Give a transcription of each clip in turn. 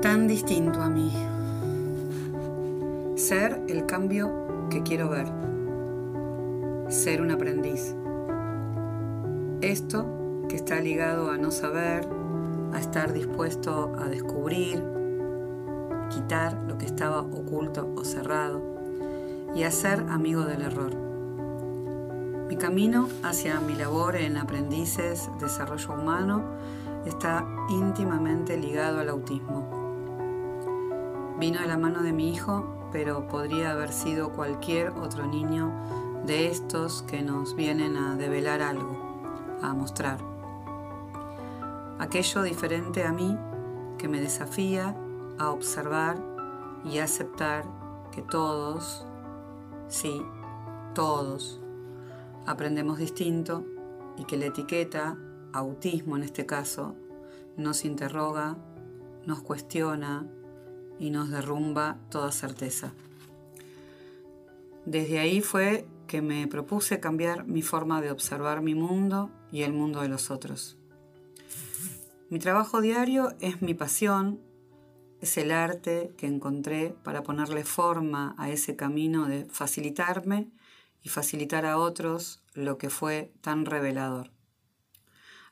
tan distinto a mí. Ser el cambio que quiero ver. Ser un aprendiz. Esto que está ligado a no saber, a estar dispuesto a descubrir, quitar lo que estaba oculto o cerrado y a ser amigo del error. Mi camino hacia mi labor en aprendices, desarrollo humano, está íntimamente ligado al autismo. Vino de la mano de mi hijo, pero podría haber sido cualquier otro niño de estos que nos vienen a develar algo, a mostrar. Aquello diferente a mí que me desafía a observar y aceptar que todos, sí, todos, aprendemos distinto y que la etiqueta, autismo en este caso, nos interroga, nos cuestiona, y nos derrumba toda certeza. Desde ahí fue que me propuse cambiar mi forma de observar mi mundo y el mundo de los otros. Mi trabajo diario es mi pasión, es el arte que encontré para ponerle forma a ese camino de facilitarme y facilitar a otros lo que fue tan revelador.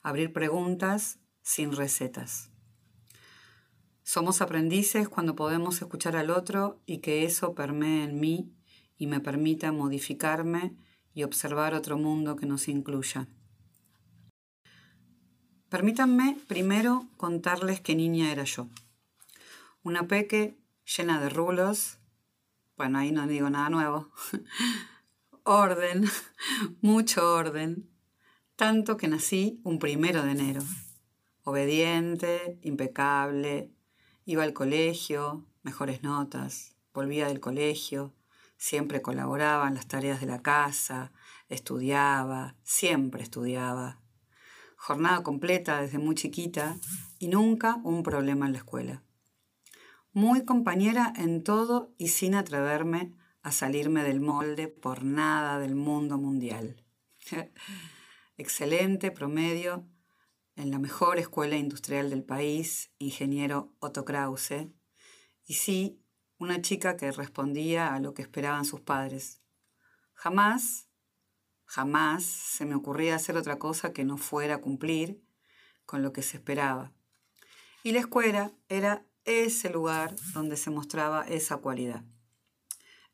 Abrir preguntas sin recetas. Somos aprendices cuando podemos escuchar al otro y que eso permee en mí y me permita modificarme y observar otro mundo que nos incluya. Permítanme primero contarles qué niña era yo. Una peque llena de rulos, bueno, ahí no digo nada nuevo, orden, mucho orden, tanto que nací un primero de enero, obediente, impecable, Iba al colegio, mejores notas, volvía del colegio, siempre colaboraba en las tareas de la casa, estudiaba, siempre estudiaba. Jornada completa desde muy chiquita y nunca un problema en la escuela. Muy compañera en todo y sin atreverme a salirme del molde por nada del mundo mundial. Excelente promedio en la mejor escuela industrial del país, ingeniero Otto Krause, y sí, una chica que respondía a lo que esperaban sus padres. Jamás, jamás se me ocurría hacer otra cosa que no fuera cumplir con lo que se esperaba. Y la escuela era ese lugar donde se mostraba esa cualidad.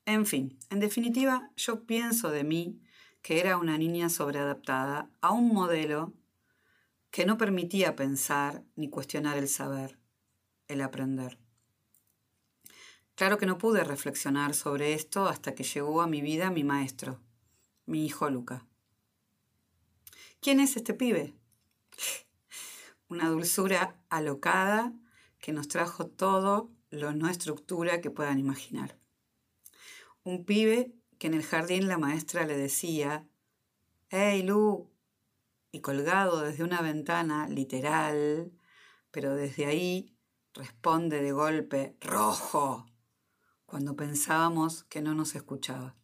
En fin, en definitiva, yo pienso de mí que era una niña sobreadaptada a un modelo que no permitía pensar ni cuestionar el saber, el aprender. Claro que no pude reflexionar sobre esto hasta que llegó a mi vida mi maestro, mi hijo Luca. ¿Quién es este pibe? Una dulzura alocada que nos trajo todo lo no estructura que puedan imaginar. Un pibe que en el jardín la maestra le decía, Hey Lu, y colgado desde una ventana literal, pero desde ahí responde de golpe rojo cuando pensábamos que no nos escuchaba.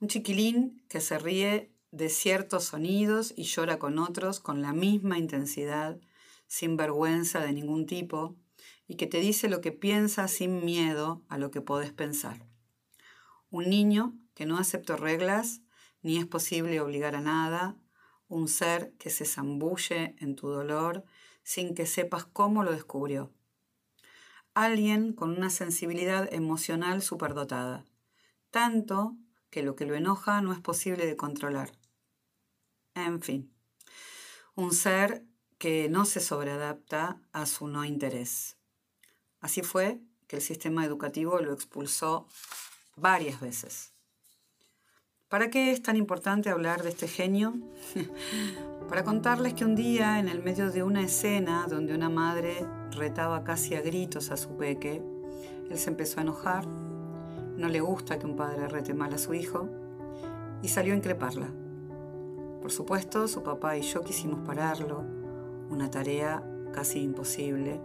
Un chiquilín que se ríe de ciertos sonidos y llora con otros con la misma intensidad, sin vergüenza de ningún tipo, y que te dice lo que piensa sin miedo a lo que podés pensar. Un niño que no aceptó reglas, ni es posible obligar a nada, un ser que se zambulle en tu dolor sin que sepas cómo lo descubrió. Alguien con una sensibilidad emocional superdotada, tanto que lo que lo enoja no es posible de controlar. En fin, un ser que no se sobreadapta a su no interés. Así fue que el sistema educativo lo expulsó varias veces. ¿Para qué es tan importante hablar de este genio? Para contarles que un día, en el medio de una escena donde una madre retaba casi a gritos a su peque, él se empezó a enojar, no le gusta que un padre rete mal a su hijo, y salió a increparla. Por supuesto, su papá y yo quisimos pararlo, una tarea casi imposible,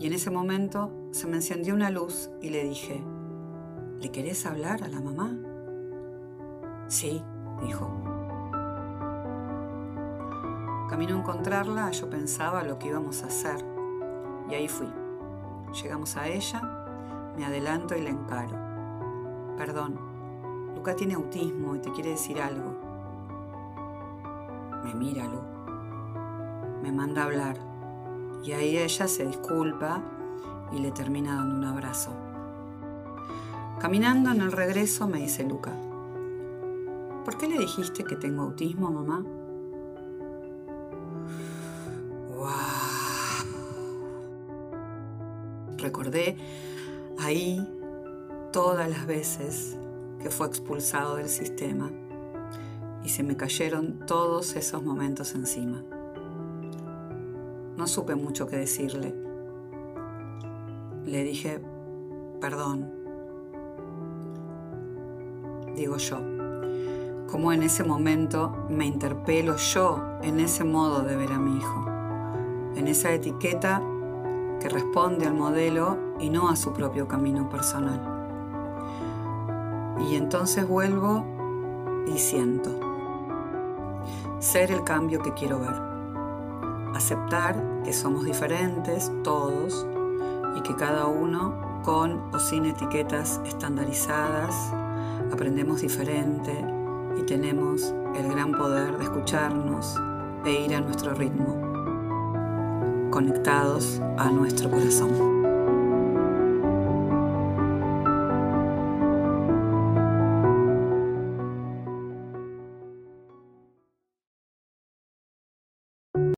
y en ese momento se me encendió una luz y le dije, ¿le querés hablar a la mamá? Sí, dijo. Camino a encontrarla, yo pensaba lo que íbamos a hacer. Y ahí fui. Llegamos a ella, me adelanto y la encaro. Perdón, Luca tiene autismo y te quiere decir algo. Me mira, Lu. Me manda a hablar. Y ahí ella se disculpa y le termina dando un abrazo. Caminando en el regreso me dice Luca, ¿por qué le dijiste que tengo autismo, mamá? Recordé ahí todas las veces que fue expulsado del sistema y se me cayeron todos esos momentos encima. No supe mucho qué decirle. Le dije, perdón. Digo yo, como en ese momento me interpelo yo en ese modo de ver a mi hijo, en esa etiqueta que responde al modelo y no a su propio camino personal. Y entonces vuelvo y siento. Ser el cambio que quiero ver. Aceptar que somos diferentes todos y que cada uno, con o sin etiquetas estandarizadas, aprendemos diferente y tenemos el gran poder de escucharnos e ir a nuestro ritmo conectados a nuestro corazón.